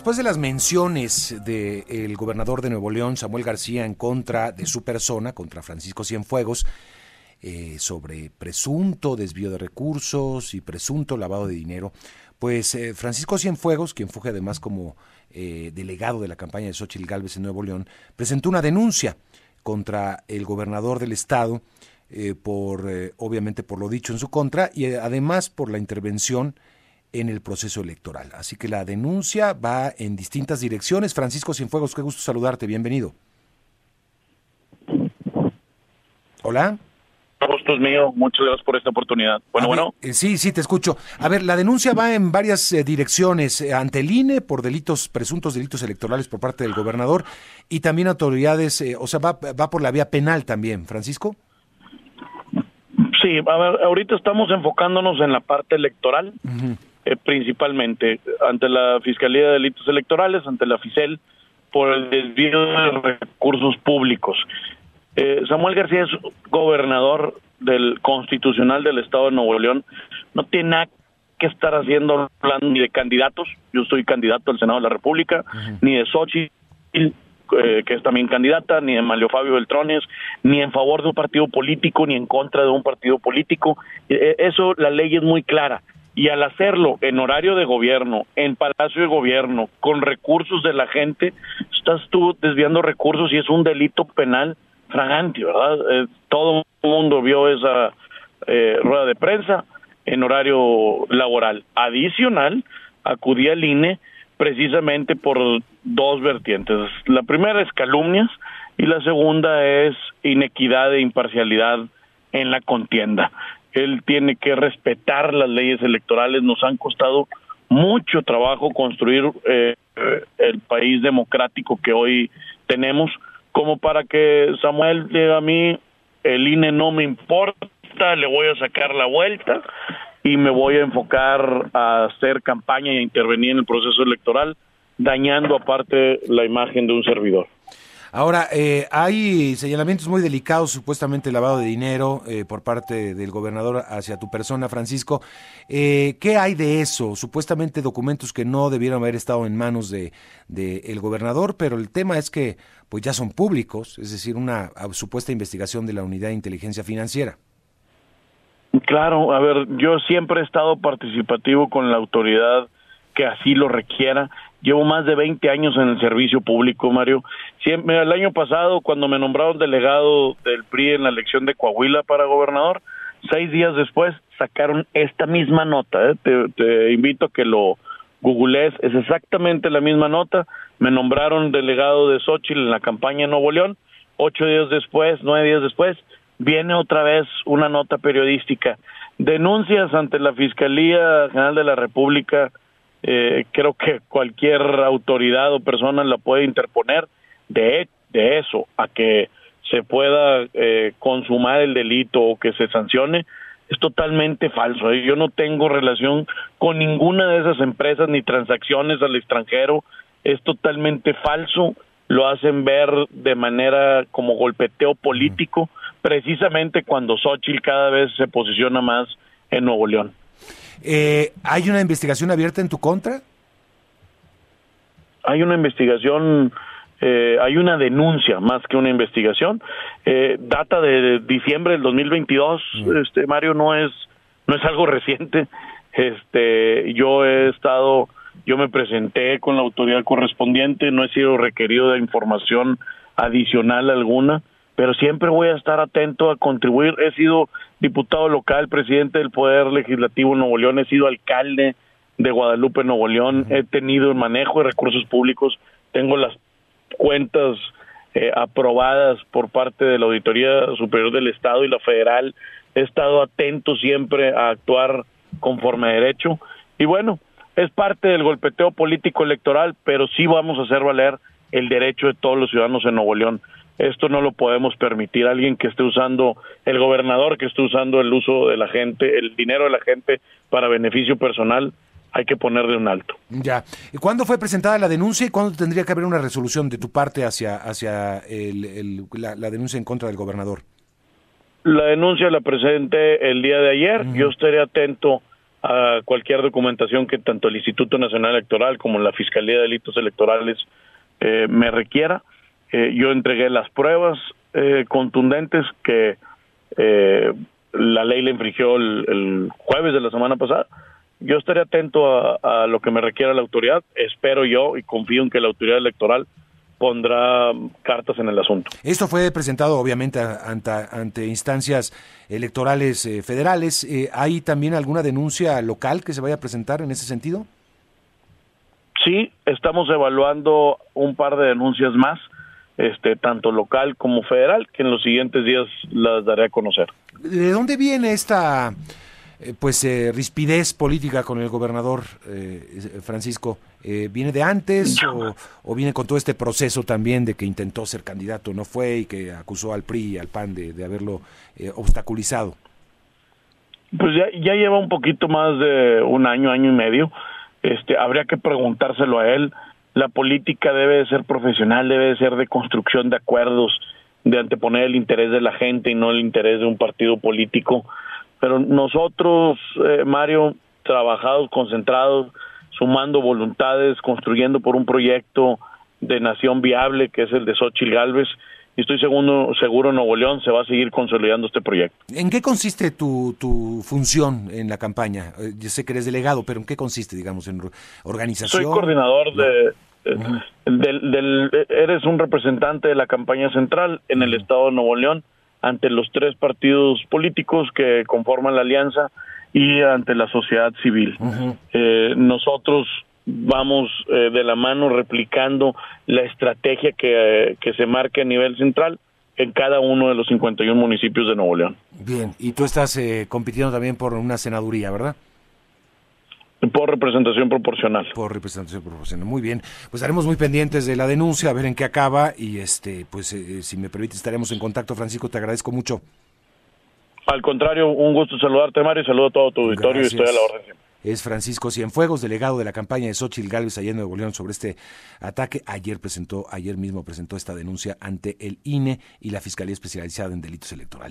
después de las menciones del gobernador de Nuevo León, Samuel García, en contra de su persona, contra Francisco Cienfuegos, eh, sobre presunto desvío de recursos y presunto lavado de dinero, pues eh, Francisco Cienfuegos, quien fue además como eh, delegado de la campaña de Xochitl Gálvez en Nuevo León, presentó una denuncia contra el gobernador del estado, por obviamente por lo dicho en su contra y además por la intervención en el proceso electoral. Así que la denuncia va en distintas direcciones. Francisco Cienfuegos, qué gusto saludarte, bienvenido. Hola. Gusto es mío, muchas gracias por esta oportunidad. Bueno, bueno. Eh, sí, sí, te escucho. A ver, la denuncia va en varias eh, direcciones, eh, ante el INE por delitos, presuntos delitos electorales por parte del gobernador y también autoridades, o sea, va, va por la vía penal también, Francisco. Sí, a ver, ahorita estamos enfocándonos en la parte electoral. Eh, principalmente ante la Fiscalía de Delitos Electorales, ante la FICEL, por el desvío de recursos públicos. Eh, Samuel García es gobernador del constitucional del Estado de Nuevo León. No tiene nada que estar haciendo plan ni de candidatos. Yo soy candidato al Senado de la República, ni de Sochi, eh, que es también candidata, ni de Mario Fabio Beltrones, ni en favor de un partido político, ni en contra de un partido político. eso, la ley es muy clara y al hacerlo en horario de gobierno, en palacio de gobierno, con recursos de la gente, estás tú desviando recursos y es un delito penal fragante, ¿verdad? Eh, todo el mundo vio esa eh, rueda de prensa en horario laboral. Adicional, acudí al INE precisamente por dos vertientes. La primera es calumnias y la segunda es inequidad e imparcialidad en la contienda él tiene que respetar las leyes electorales. Nos han costado mucho trabajo construir eh, el país democrático que hoy tenemos, como para que Samuel diga a mí, el INE no me importa, le voy a sacar la vuelta y me voy a enfocar a hacer campaña y a intervenir en el proceso electoral, dañando aparte la imagen de un servidor. Ahora, eh, hay señalamientos muy delicados, supuestamente lavado de dinero eh, por parte del gobernador hacia tu persona, Francisco. Eh, ¿Qué hay de eso? Supuestamente documentos que no debieron haber estado en manos de, el gobernador, pero el tema es que pues ya son públicos, es decir, una supuesta investigación de la Unidad de Inteligencia Financiera. Claro, a ver, yo siempre he estado participativo con la autoridad que así lo requiera. Llevo más de 20 años en el servicio público, Mario. El año pasado, cuando me nombraron delegado del PRI en la elección de Coahuila para gobernador, seis días después sacaron esta misma nota. ¿eh? Te, invito a que lo googlees. Es exactamente la misma nota. Me nombraron delegado de Xochitl en la campaña en Nuevo León. Ocho días después, nueve días después, viene otra vez una nota periodística. Denuncias ante la Fiscalía General de la República eh, creo que cualquier autoridad o persona la puede interponer de, de eso a que se pueda eh, consumar el delito o que se sancione es totalmente falso. ¿eh? Yo no tengo relación con ninguna de esas empresas ni transacciones al extranjero. Es totalmente falso. Lo hacen ver de manera como golpeteo político, precisamente cuando Xochitl cada vez se posiciona más en Nuevo León. Eh, ¿Hay una investigación abierta en tu contra? Hay una investigación, eh, hay una denuncia más que una investigación. Eh, data de diciembre del 2022. Mm. Este Mario no es no es algo reciente. Este, yo he estado, yo me presenté con la autoridad correspondiente, no he sido requerido de información adicional alguna pero siempre voy a estar atento a contribuir. He sido diputado local, presidente del Poder Legislativo en Nuevo León, he sido alcalde de Guadalupe, Nuevo León, he tenido el manejo de recursos públicos, tengo las cuentas eh, aprobadas por parte de la Auditoría Superior del Estado y la Federal, he estado atento siempre a actuar conforme derecho y bueno, es parte del golpeteo político electoral, pero sí vamos a hacer valer el derecho de todos los ciudadanos en Nuevo León. Esto no lo podemos permitir. Alguien que esté usando, el gobernador que esté usando el uso de la gente, el dinero de la gente para beneficio personal, hay que ponerle un alto. Ya. ¿Y cuándo fue presentada la denuncia y cuándo tendría que haber una resolución de tu parte hacia, hacia el, la, denuncia en contra del gobernador? La denuncia la presenté el día de ayer. Yo estaré atento a cualquier documentación que tanto el Instituto Nacional Electoral como la Fiscalía de Delitos Electorales eh, me requiera. Eh, yo entregué las pruebas eh, contundentes que la ley le infringió el, jueves de la semana pasada. Yo estaré atento a, lo que me requiera la autoridad. Espero yo y confío en que la autoridad electoral pondrá cartas en el asunto. Esto fue presentado obviamente ante, ante instancias electorales eh, federales. Eh, ¿Hay también alguna denuncia local que se vaya a presentar en ese sentido? Sí, estamos evaluando un par de denuncias más, este, tanto local como federal, que en los siguientes días las daré a conocer. ¿De dónde viene esta eh, pues eh, rispidez política con el gobernador eh, Francisco viene de antes o, viene con todo este proceso también de que intentó ser candidato no fue y que acusó al PRI y al PAN de, haberlo obstaculizado pues ya, ya lleva un poquito más de un año año y medio. Este habría que preguntárselo a él. La política debe de ser profesional debe de ser de construcción de acuerdos de anteponer el interés de la gente y no el interés de un partido político pero nosotros, eh, Mario, trabajados, concentrados, sumando voluntades, construyendo por un proyecto de nación viable que es el de Xochitl Galvez, y estoy seguro, seguro Nuevo León se va a seguir consolidando este proyecto. ¿En qué consiste tu, tu función en la campaña? Eh, yo sé que eres delegado, pero ¿en qué consiste, digamos, en organización? Soy coordinador de... del, eres un representante de la campaña central en el estado de Nuevo León ante los tres partidos políticos que conforman la alianza y ante la sociedad civil. eh, nosotros vamos eh, de la mano replicando la estrategia que, que se marque a nivel central en cada uno de los 51 municipios de Nuevo León. Bien, y tú estás eh, compitiendo también por una senaduría, ¿verdad? Por representación proporcional. Por representación proporcional. Muy bien. Pues estaremos muy pendientes de la denuncia, a ver en qué acaba y este, pues eh, si me permite estaremos en contacto. Francisco, te agradezco mucho. Al contrario, un gusto saludarte, Mario, saludo a todo tu auditorio y estoy a la orden Es Francisco Cienfuegos, delegado de la campaña de Xochitl Gálvez allá en Nuevo León sobre este ataque. Ayer presentó, ayer mismo presentó esta denuncia ante el INE y la Fiscalía Especializada en Delitos Electorales.